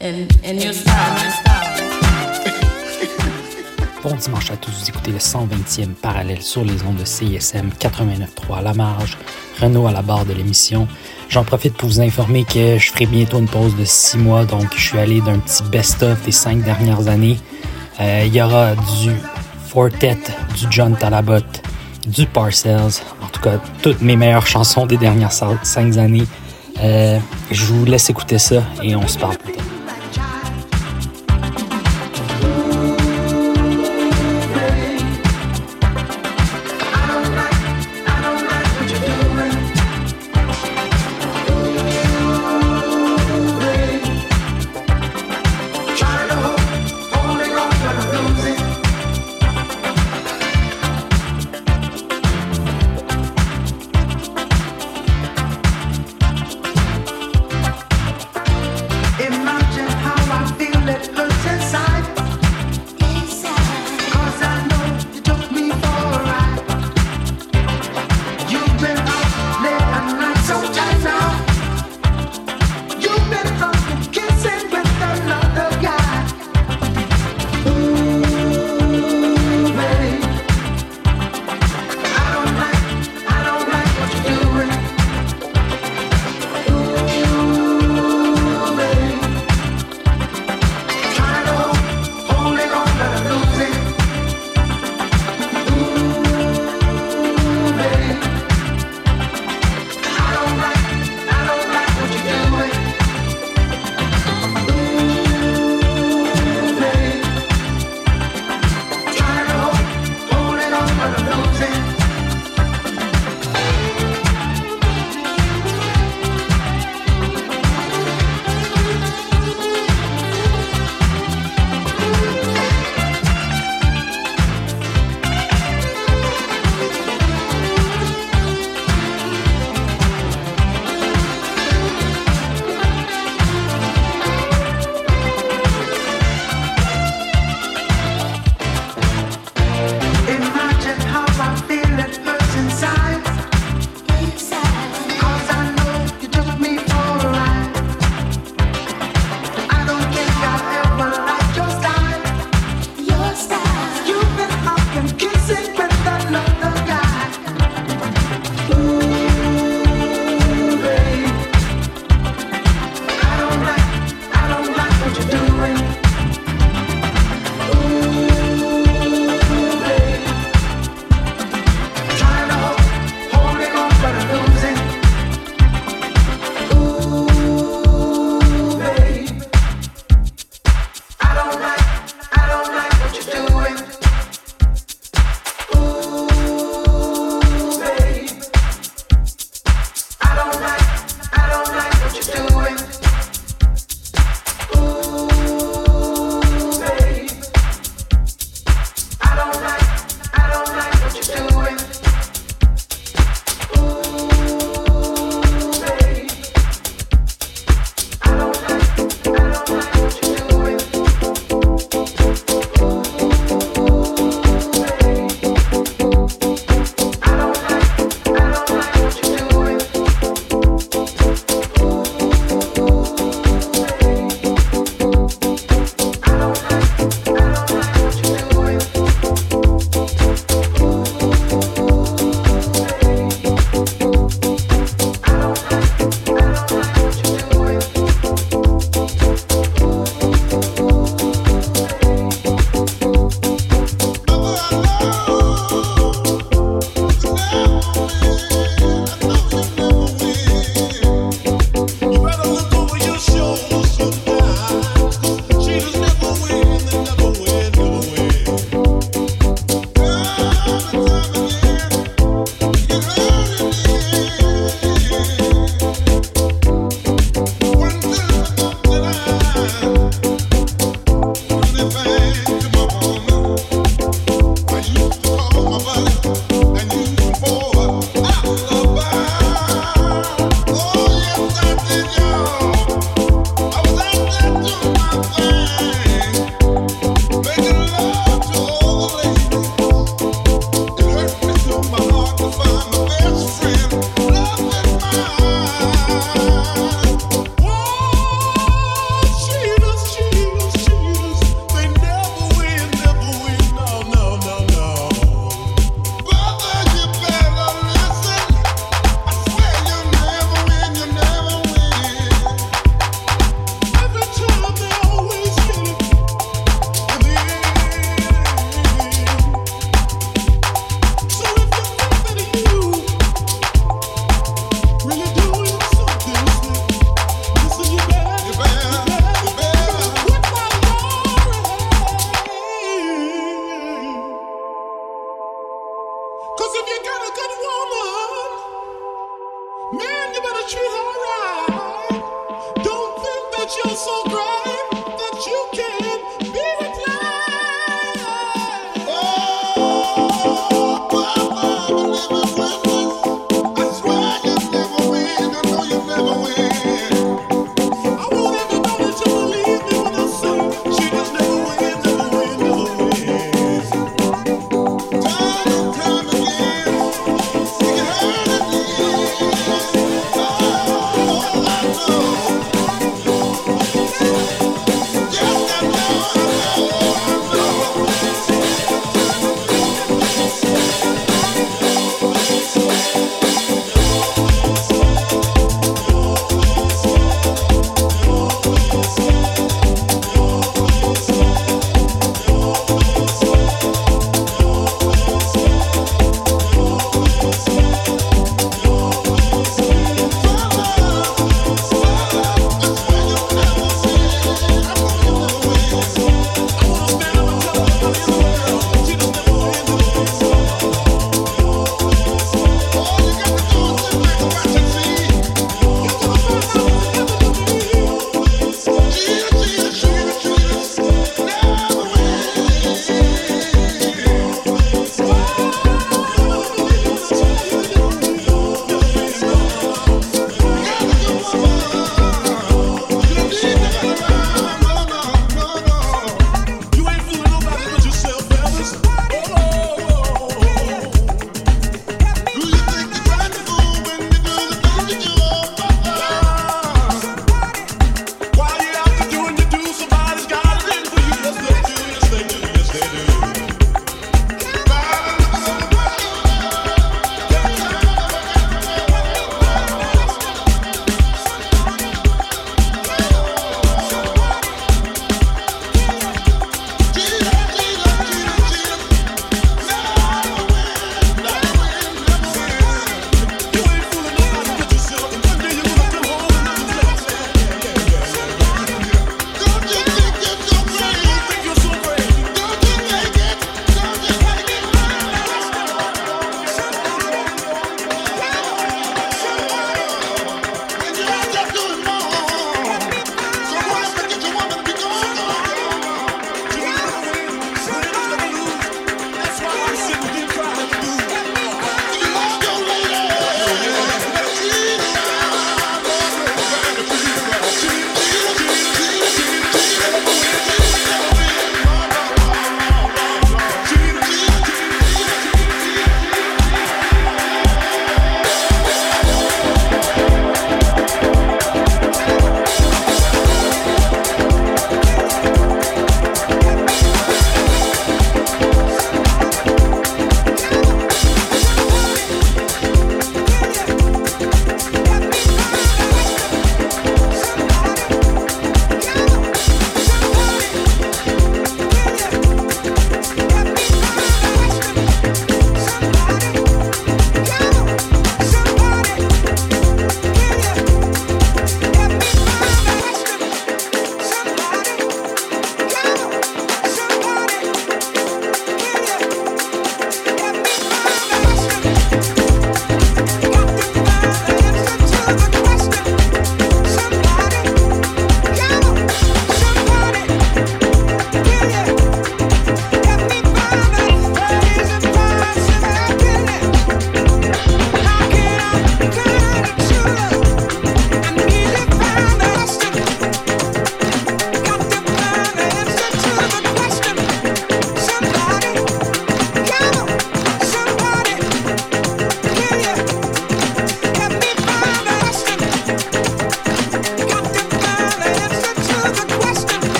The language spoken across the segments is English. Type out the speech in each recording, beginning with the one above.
Bon dimanche à tous, vous écoutez le 120e parallèle sur les ondes de CISM 89.3 à la marge, Renault à la barre de l'émission. J'en profite pour vous informer que je ferai bientôt une pause de 6 mois, donc je suis allé d'un petit best-of des 5 dernières années. Euh, il y aura du Fortet, du John Talabot, du Parcells, en tout cas toutes mes meilleures chansons des dernières 5 années. Euh, je vous laisse écouter ça et on se parle plus tard.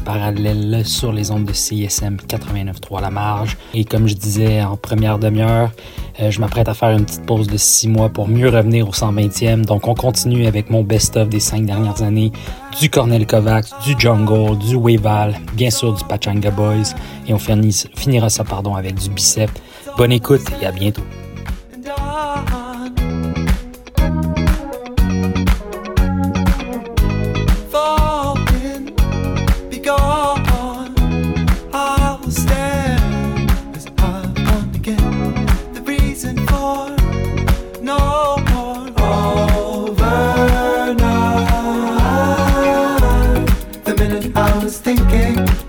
parallèle sur les ondes de CSM 89.3 La Marge. Et comme je disais en première demi-heure, euh, je m'apprête à faire une petite pause de 6 mois pour mieux revenir au 120e. Donc on continue avec mon best-of des 5 dernières années, du Cornel Kovacs, du Jungle, du Weval, bien sûr du Pachanga Boys. Et on finira ça pardon, avec du Bicep. Bonne écoute et à bientôt.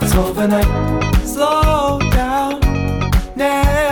it's overnight. Slow down never.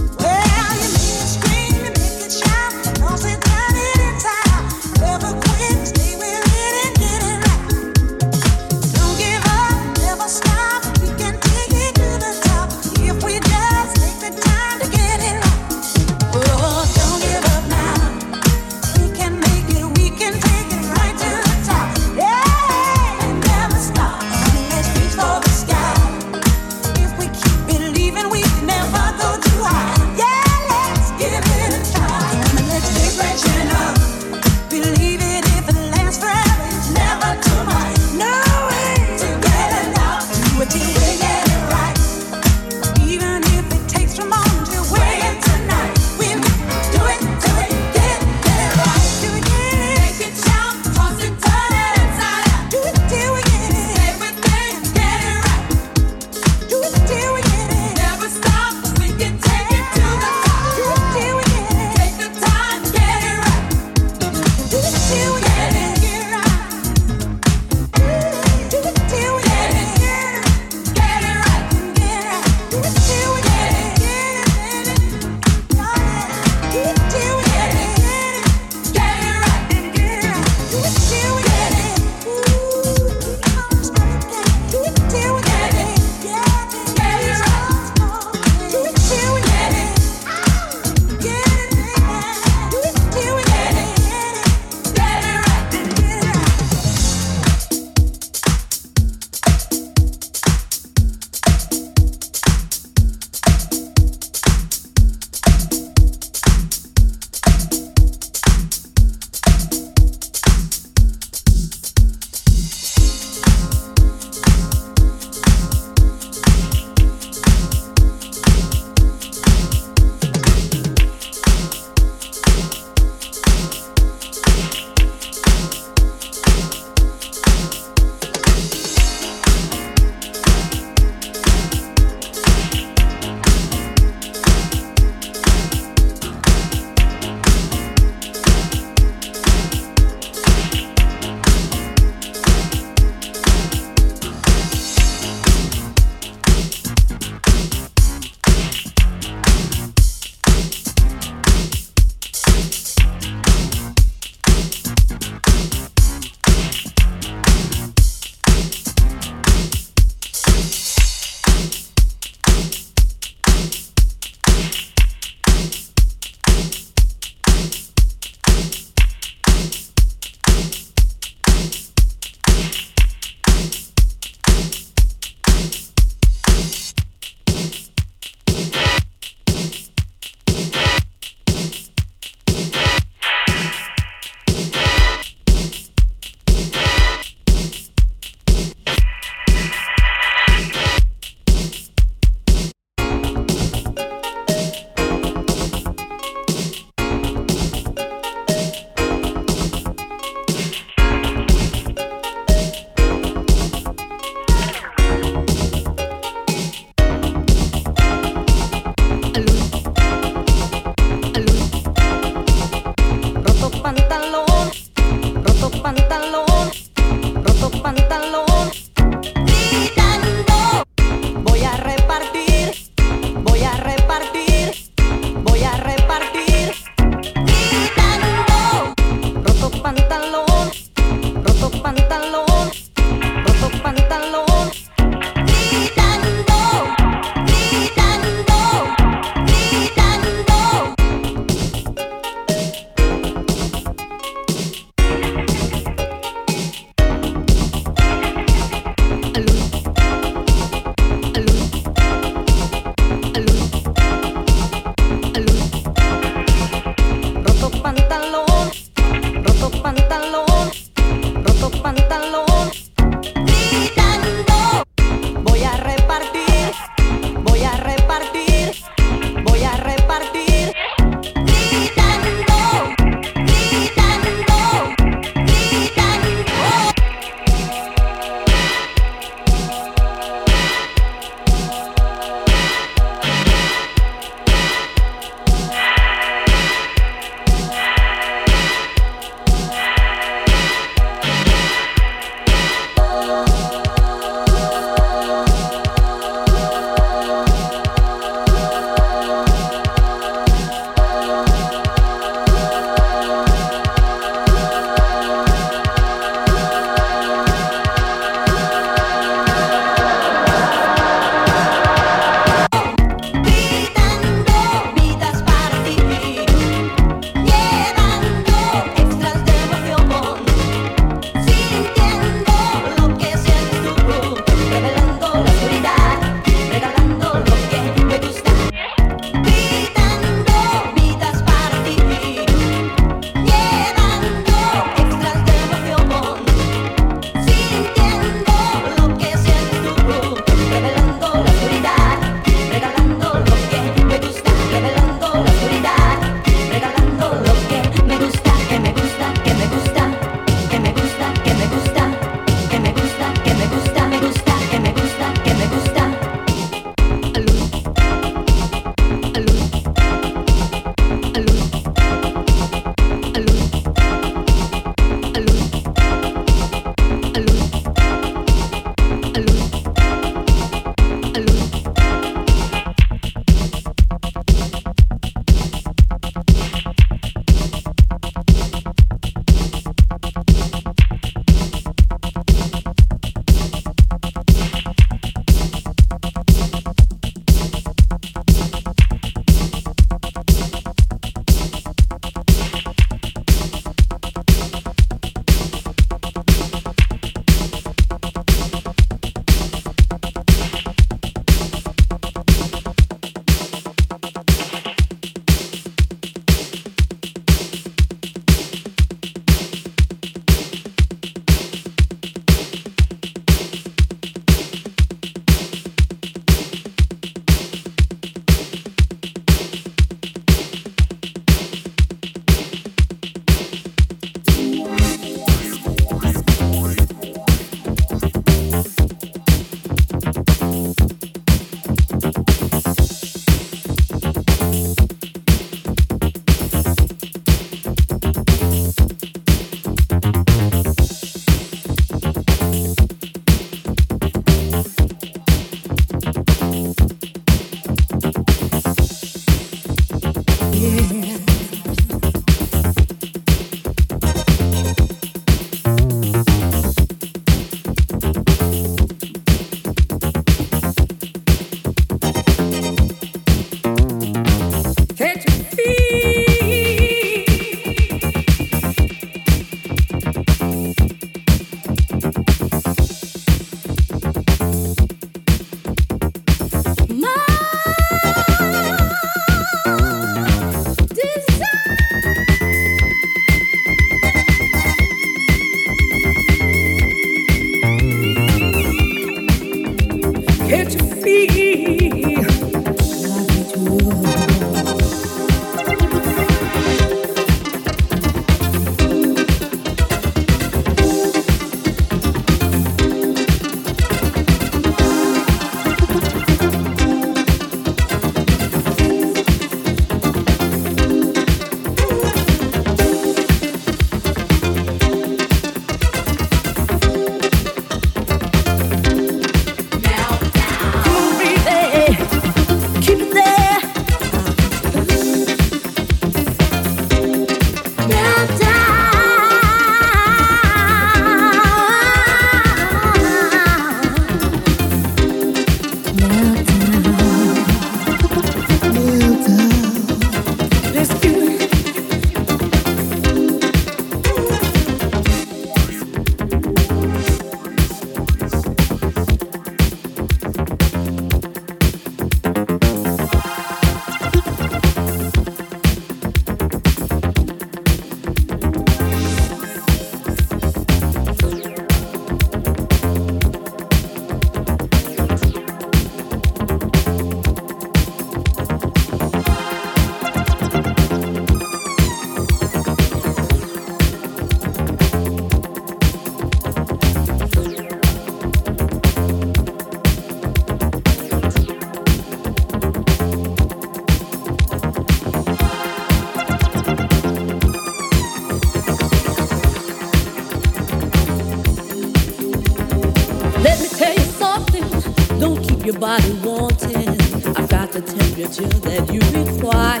Your body wanting. I've got the temperature that you require.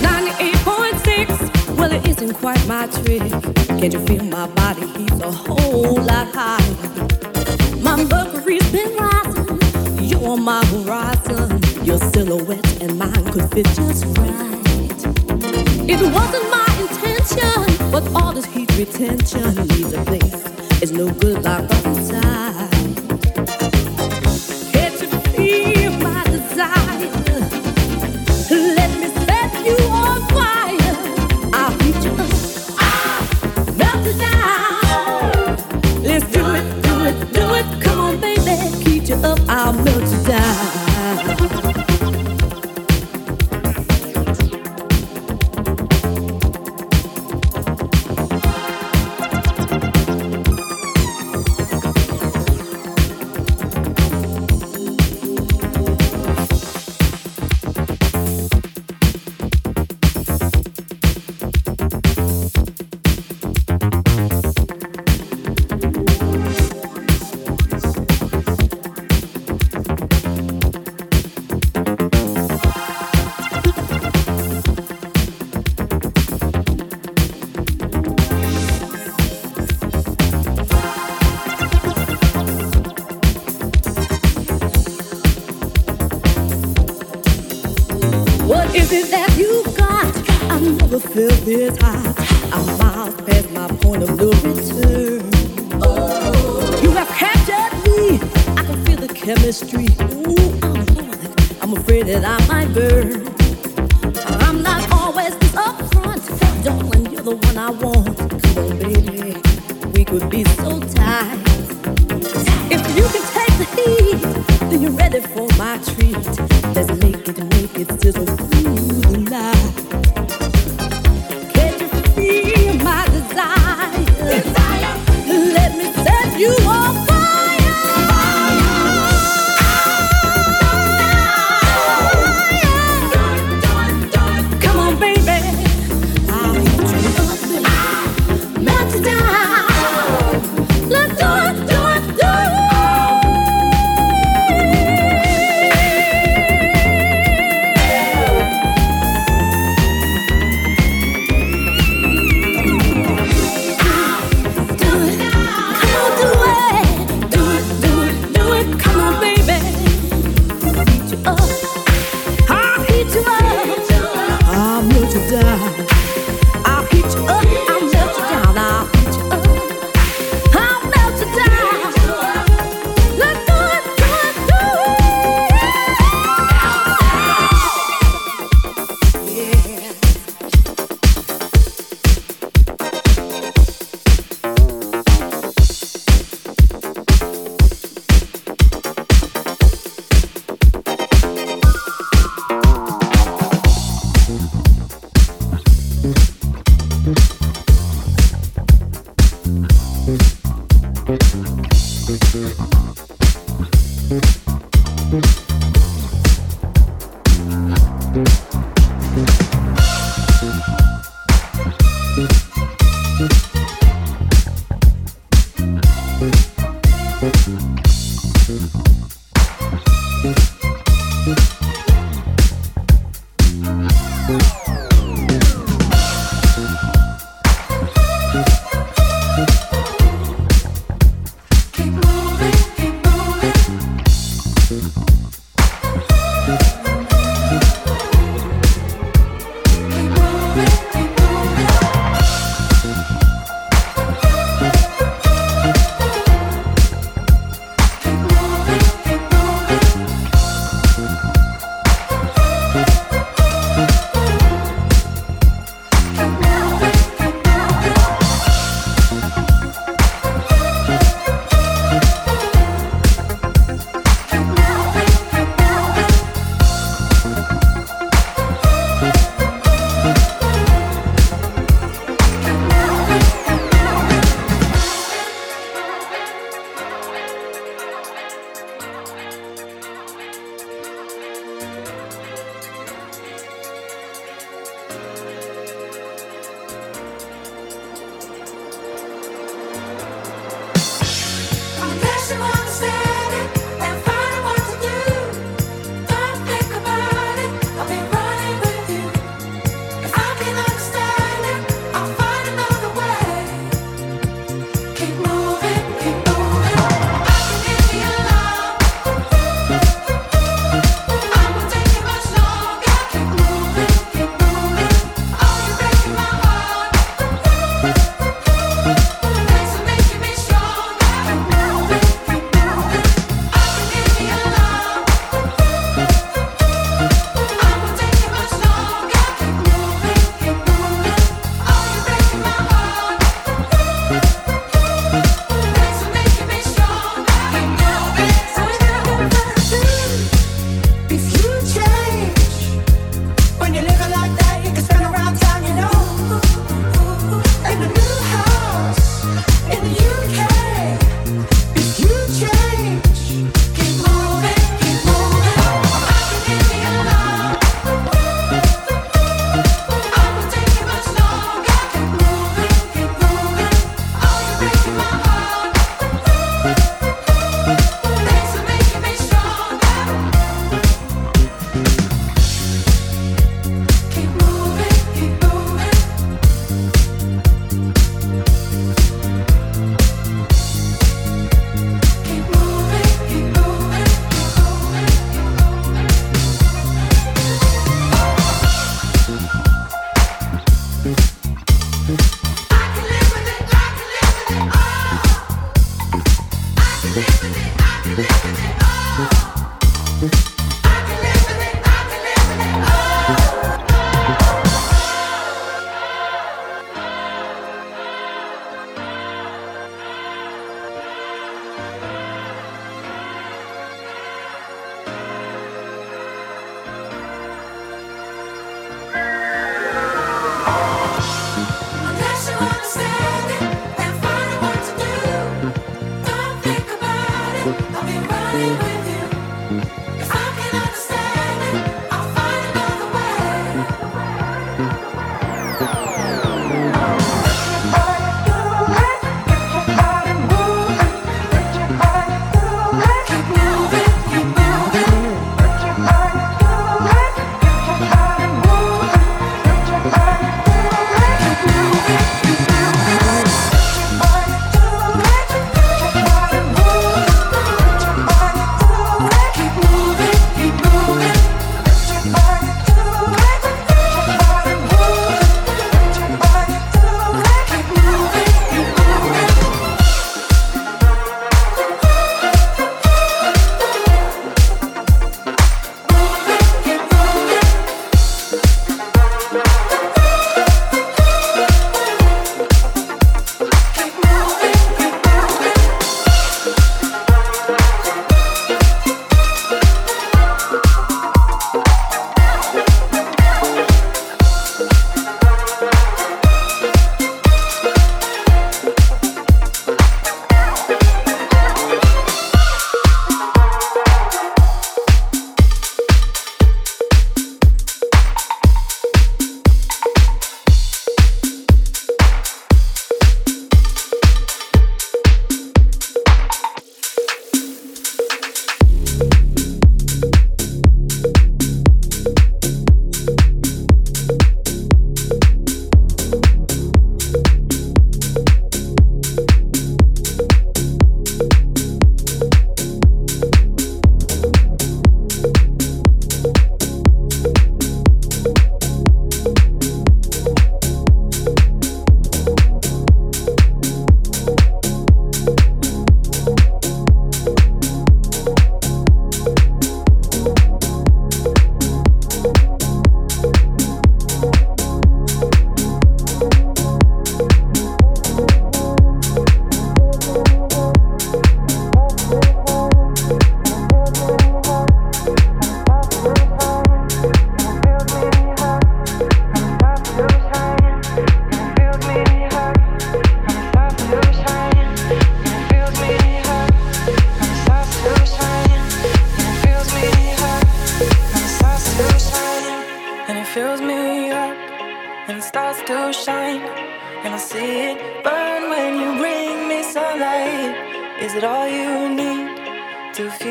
98.6, well, it isn't quite my trick. Can't you feel my body heat's a whole lot higher? My mercury's been rising. You're on my horizon. Your silhouette and mine could fit just right. It wasn't my intention, but all this heat retention needs a place. It's no good like inside.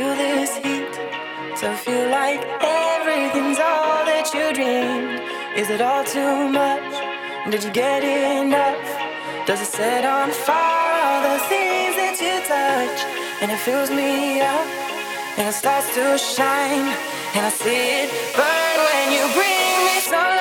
feel this heat. So feel like everything's all that you dreamed. Is it all too much? Did you get enough? Does it set on fire all the things that you touch? And it fills me up, and it starts to shine. And I see it burn when you bring me sunlight.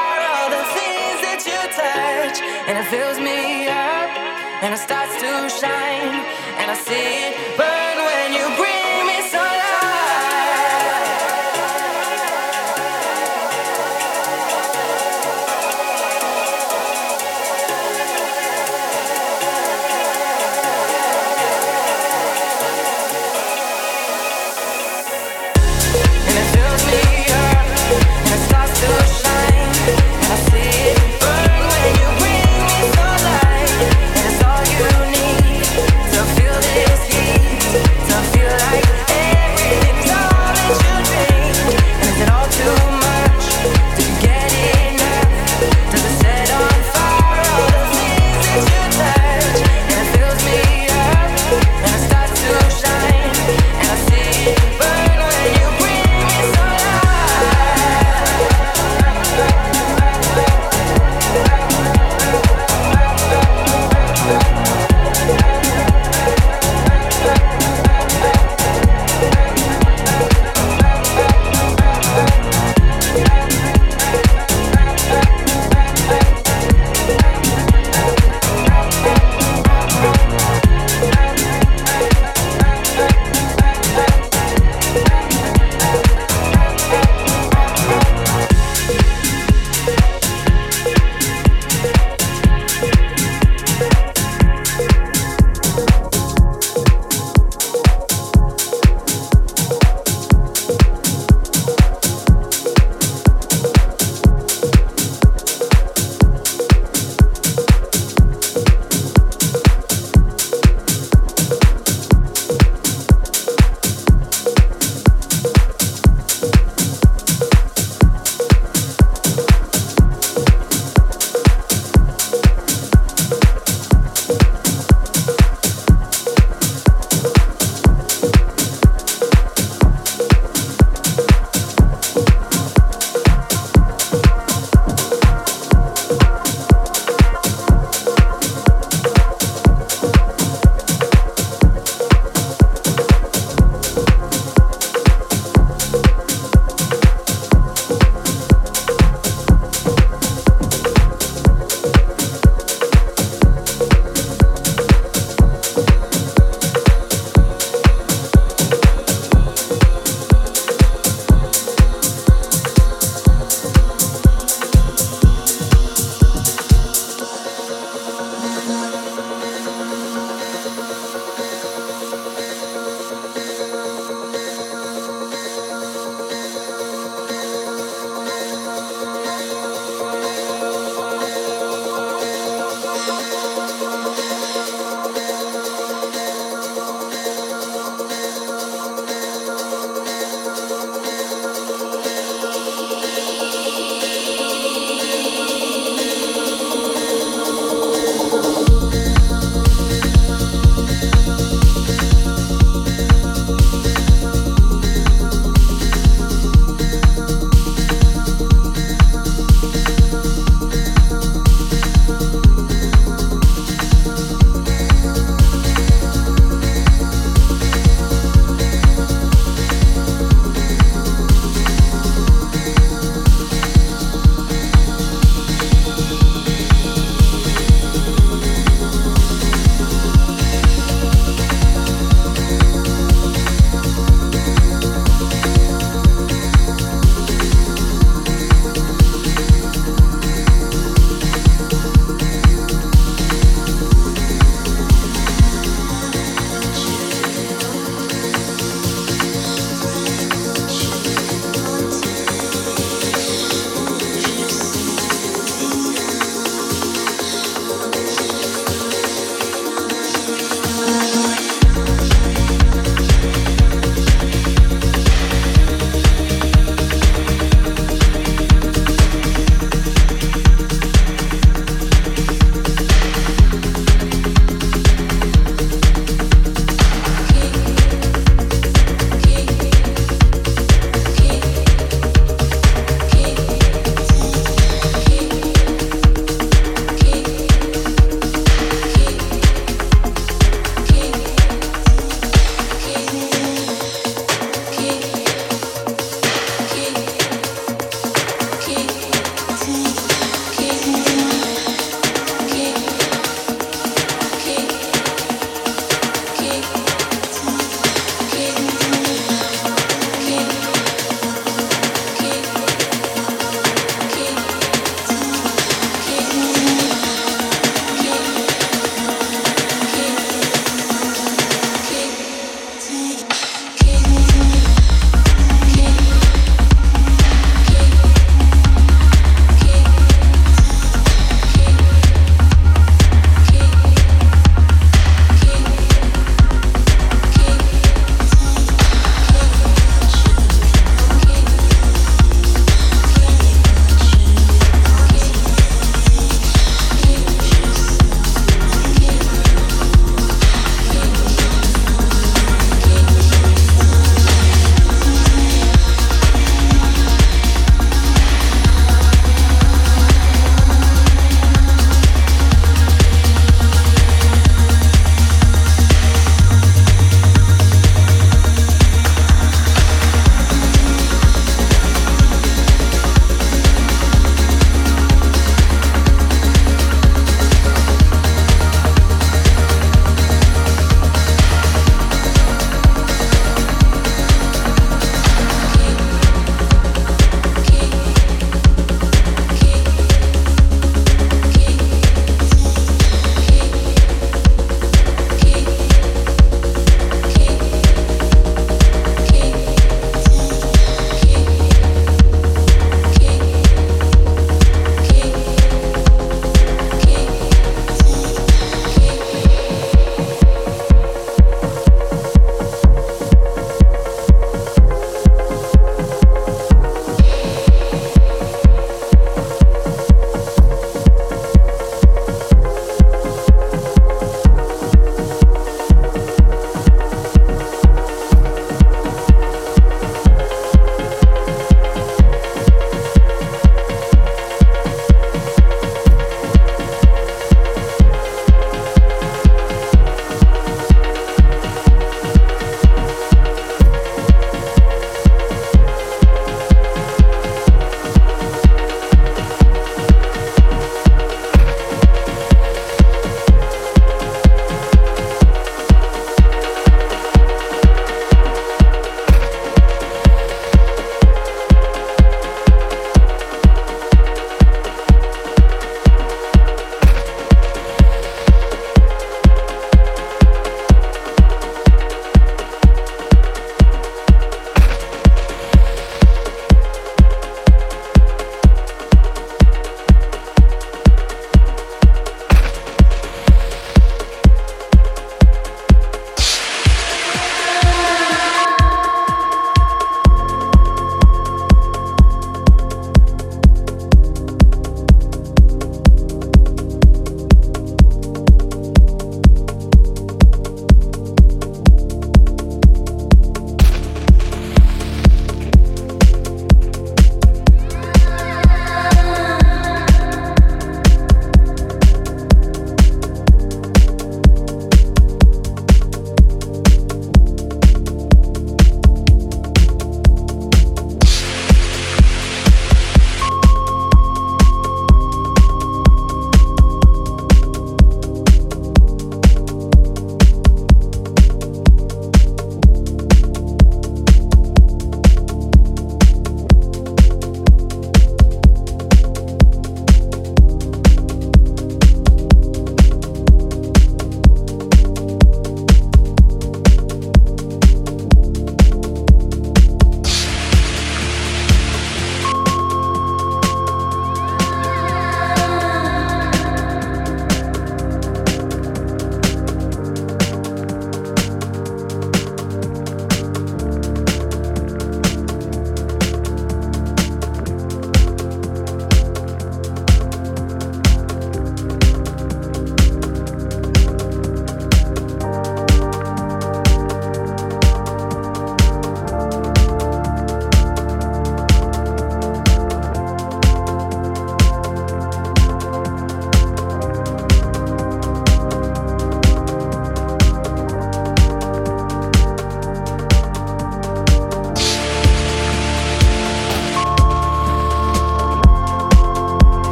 And it fills me up, and it starts to shine, and I see it burn when you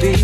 baby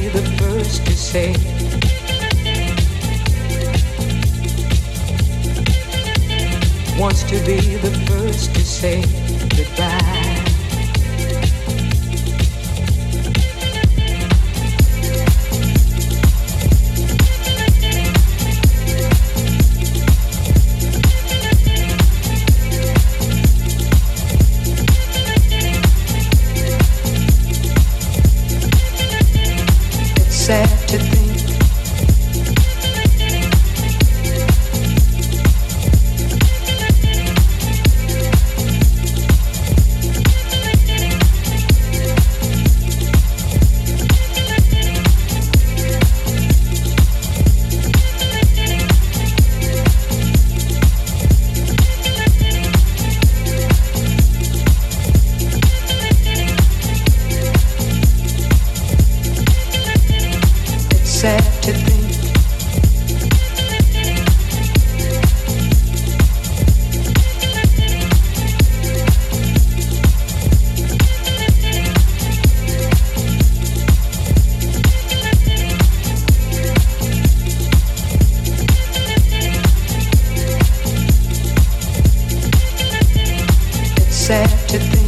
sad to think.